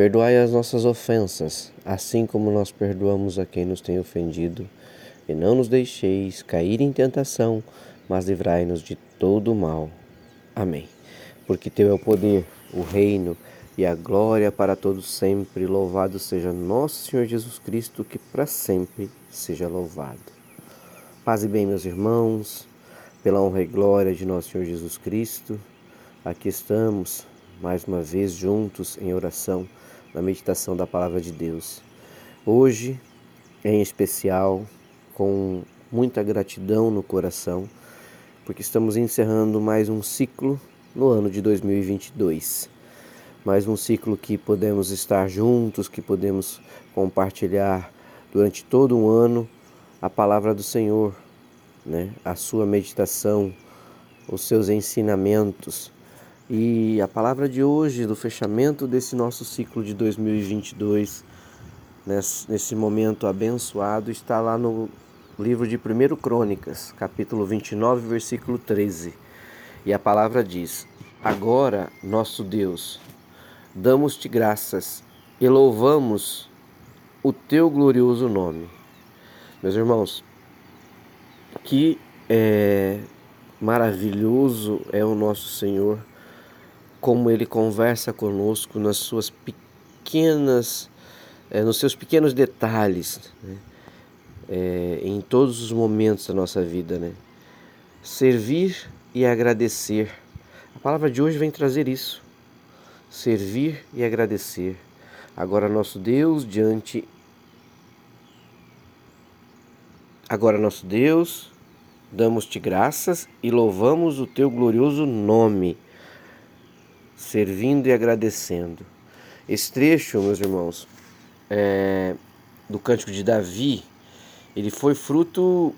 Perdoai as nossas ofensas, assim como nós perdoamos a quem nos tem ofendido, e não nos deixeis cair em tentação, mas livrai-nos de todo o mal. Amém. Porque teu é o poder, o reino e a glória para todos sempre. Louvado seja nosso Senhor Jesus Cristo, que para sempre seja louvado. Paz e bem, meus irmãos, pela honra e glória de nosso Senhor Jesus Cristo, aqui estamos mais uma vez juntos em oração na meditação da palavra de Deus. Hoje, em especial, com muita gratidão no coração, porque estamos encerrando mais um ciclo no ano de 2022. Mais um ciclo que podemos estar juntos, que podemos compartilhar durante todo um ano a palavra do Senhor, né? a sua meditação, os seus ensinamentos e a palavra de hoje, do fechamento desse nosso ciclo de 2022, nesse momento abençoado, está lá no livro de 1 Crônicas, capítulo 29, versículo 13. E a palavra diz: Agora, nosso Deus, damos-te graças e louvamos o teu glorioso nome. Meus irmãos, que é, maravilhoso é o nosso Senhor como ele conversa conosco nas suas pequenas, é, nos seus pequenos detalhes, né? é, em todos os momentos da nossa vida, né? Servir e agradecer. A palavra de hoje vem trazer isso. Servir e agradecer. Agora nosso Deus diante Agora nosso Deus, damos-te graças e louvamos o teu glorioso nome servindo e agradecendo. Esse trecho, meus irmãos, é, do Cântico de Davi, ele foi fruto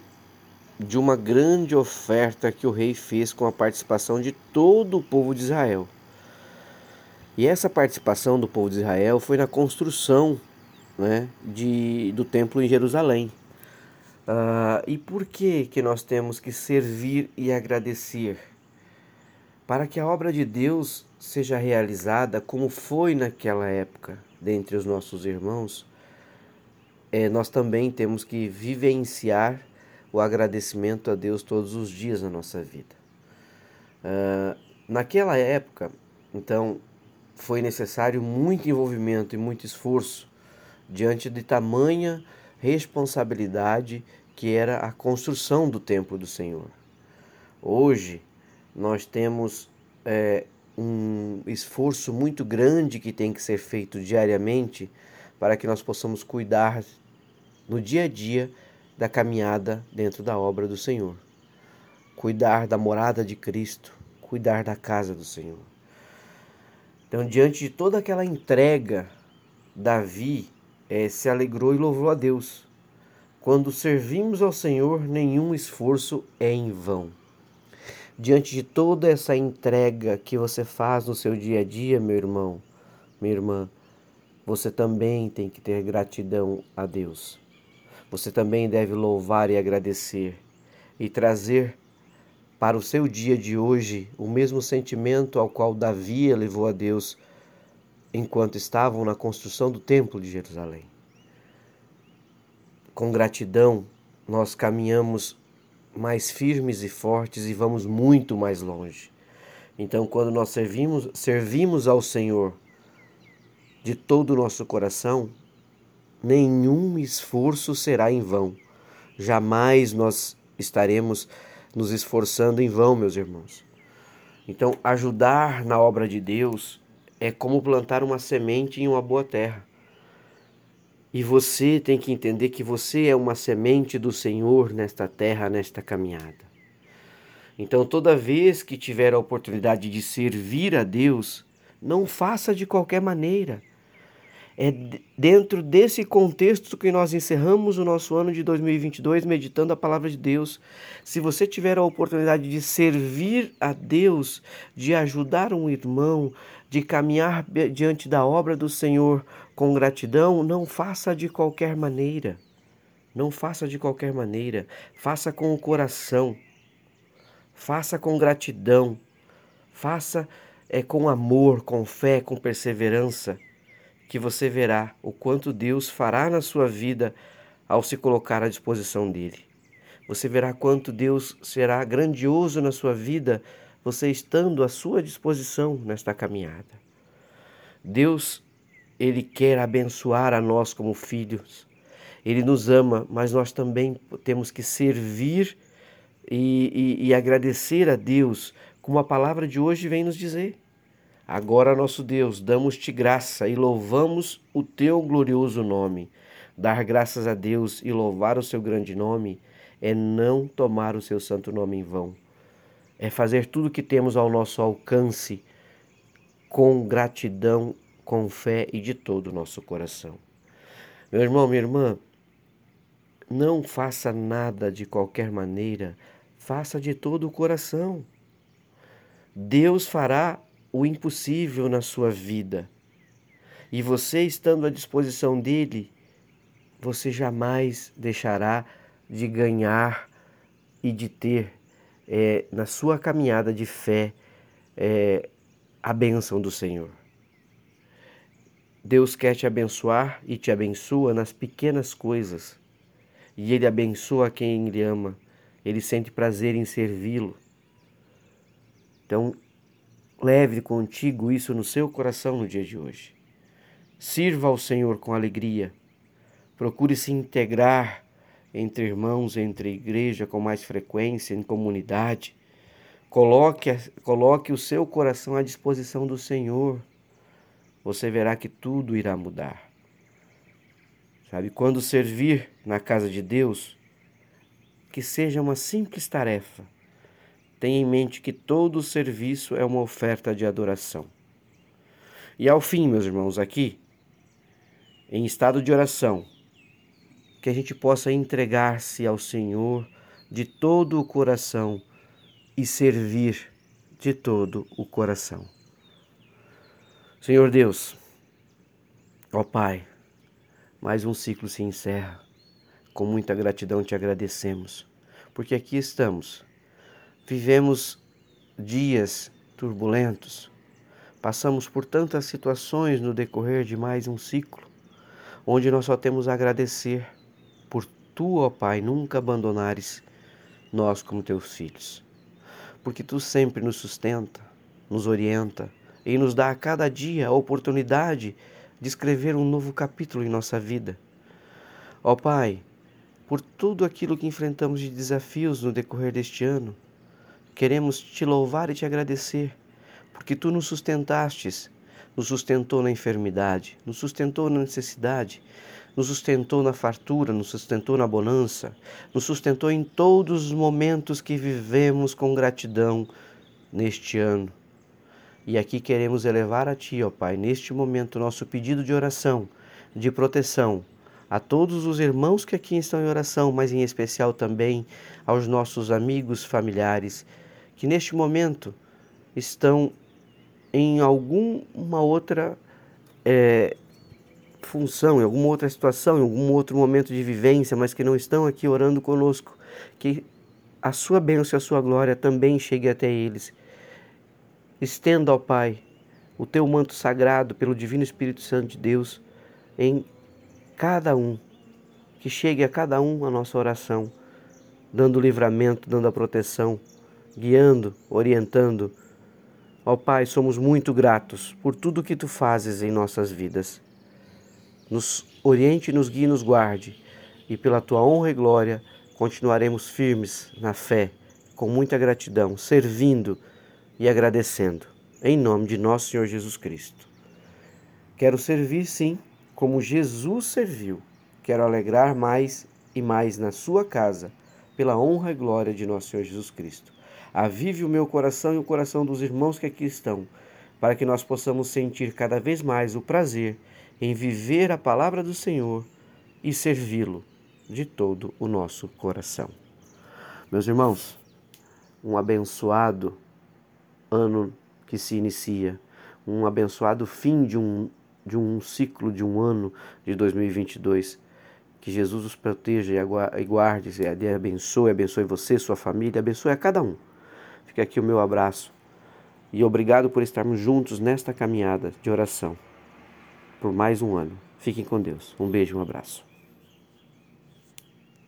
de uma grande oferta que o rei fez com a participação de todo o povo de Israel. E essa participação do povo de Israel foi na construção né, de, do templo em Jerusalém. Uh, e por que, que nós temos que servir e agradecer? Para que a obra de Deus seja realizada como foi naquela época dentre os nossos irmãos, é, nós também temos que vivenciar o agradecimento a Deus todos os dias na nossa vida. Uh, naquela época, então, foi necessário muito envolvimento e muito esforço diante de tamanha responsabilidade que era a construção do templo do Senhor. Hoje, nós temos é, um esforço muito grande que tem que ser feito diariamente para que nós possamos cuidar no dia a dia da caminhada dentro da obra do Senhor. Cuidar da morada de Cristo, cuidar da casa do Senhor. Então, diante de toda aquela entrega, Davi é, se alegrou e louvou a Deus. Quando servimos ao Senhor, nenhum esforço é em vão diante de toda essa entrega que você faz no seu dia a dia, meu irmão, minha irmã, você também tem que ter gratidão a Deus. Você também deve louvar e agradecer e trazer para o seu dia de hoje o mesmo sentimento ao qual Davi levou a Deus enquanto estavam na construção do Templo de Jerusalém. Com gratidão, nós caminhamos mais firmes e fortes e vamos muito mais longe. Então, quando nós servimos, servimos ao Senhor de todo o nosso coração, nenhum esforço será em vão. Jamais nós estaremos nos esforçando em vão, meus irmãos. Então, ajudar na obra de Deus é como plantar uma semente em uma boa terra. E você tem que entender que você é uma semente do Senhor nesta terra, nesta caminhada. Então, toda vez que tiver a oportunidade de servir a Deus, não faça de qualquer maneira. É dentro desse contexto que nós encerramos o nosso ano de 2022 meditando a palavra de Deus. Se você tiver a oportunidade de servir a Deus, de ajudar um irmão, de caminhar diante da obra do Senhor com gratidão, não faça de qualquer maneira. Não faça de qualquer maneira. Faça com o coração. Faça com gratidão. Faça é, com amor, com fé, com perseverança que você verá o quanto Deus fará na sua vida ao se colocar à disposição dele. Você verá quanto Deus será grandioso na sua vida, você estando à sua disposição nesta caminhada. Deus, ele quer abençoar a nós como filhos. Ele nos ama, mas nós também temos que servir e, e, e agradecer a Deus, como a palavra de hoje vem nos dizer. Agora, nosso Deus, damos-te graça e louvamos o teu glorioso nome. Dar graças a Deus e louvar o seu grande nome é não tomar o seu santo nome em vão. É fazer tudo o que temos ao nosso alcance com gratidão, com fé e de todo o nosso coração. Meu irmão, minha irmã, não faça nada de qualquer maneira, faça de todo o coração. Deus fará o impossível na sua vida. E você estando à disposição dele, você jamais deixará de ganhar e de ter é, na sua caminhada de fé é, a bênção do Senhor. Deus quer te abençoar e te abençoa nas pequenas coisas. E Ele abençoa quem Ele ama. Ele sente prazer em servi-lo. Então, Leve contigo isso no seu coração no dia de hoje. Sirva ao Senhor com alegria. Procure se integrar entre irmãos, entre igreja com mais frequência, em comunidade. Coloque, coloque o seu coração à disposição do Senhor. Você verá que tudo irá mudar. Sabe, quando servir na casa de Deus, que seja uma simples tarefa tenha em mente que todo serviço é uma oferta de adoração. E ao fim, meus irmãos, aqui, em estado de oração, que a gente possa entregar-se ao Senhor de todo o coração e servir de todo o coração. Senhor Deus, ó Pai, mais um ciclo se encerra. Com muita gratidão te agradecemos, porque aqui estamos Vivemos dias turbulentos, passamos por tantas situações no decorrer de mais um ciclo, onde nós só temos a agradecer por tu, ó Pai, nunca abandonares nós como teus filhos. Porque tu sempre nos sustenta, nos orienta e nos dá a cada dia a oportunidade de escrever um novo capítulo em nossa vida. Ó Pai, por tudo aquilo que enfrentamos de desafios no decorrer deste ano, Queremos te louvar e te agradecer, porque tu nos sustentastes, nos sustentou na enfermidade, nos sustentou na necessidade, nos sustentou na fartura, nos sustentou na bonança, nos sustentou em todos os momentos que vivemos com gratidão neste ano. E aqui queremos elevar a Ti, ó Pai, neste momento, nosso pedido de oração, de proteção, a todos os irmãos que aqui estão em oração, mas em especial também aos nossos amigos, familiares que neste momento estão em alguma outra é, função, em alguma outra situação, em algum outro momento de vivência, mas que não estão aqui orando conosco, que a sua bênção e a sua glória também chegue até eles. Estenda, ao Pai, o teu manto sagrado pelo Divino Espírito Santo de Deus em cada um, que chegue a cada um a nossa oração, dando livramento, dando a proteção guiando, orientando. Ó Pai, somos muito gratos por tudo que tu fazes em nossas vidas. Nos oriente, nos guie, nos guarde, e pela tua honra e glória continuaremos firmes na fé, com muita gratidão, servindo e agradecendo, em nome de nosso Senhor Jesus Cristo. Quero servir, sim, como Jesus serviu. Quero alegrar mais e mais na sua casa, pela honra e glória de nosso Senhor Jesus Cristo. Avive o meu coração e o coração dos irmãos que aqui estão, para que nós possamos sentir cada vez mais o prazer em viver a palavra do Senhor e servi-lo de todo o nosso coração. Meus irmãos, um abençoado ano que se inicia, um abençoado fim de um, de um ciclo de um ano de 2022. Que Jesus os proteja e guarde, e abençoe, abençoe você, sua família, abençoe a cada um. Fica aqui o meu abraço e obrigado por estarmos juntos nesta caminhada de oração por mais um ano. Fiquem com Deus. Um beijo, um abraço.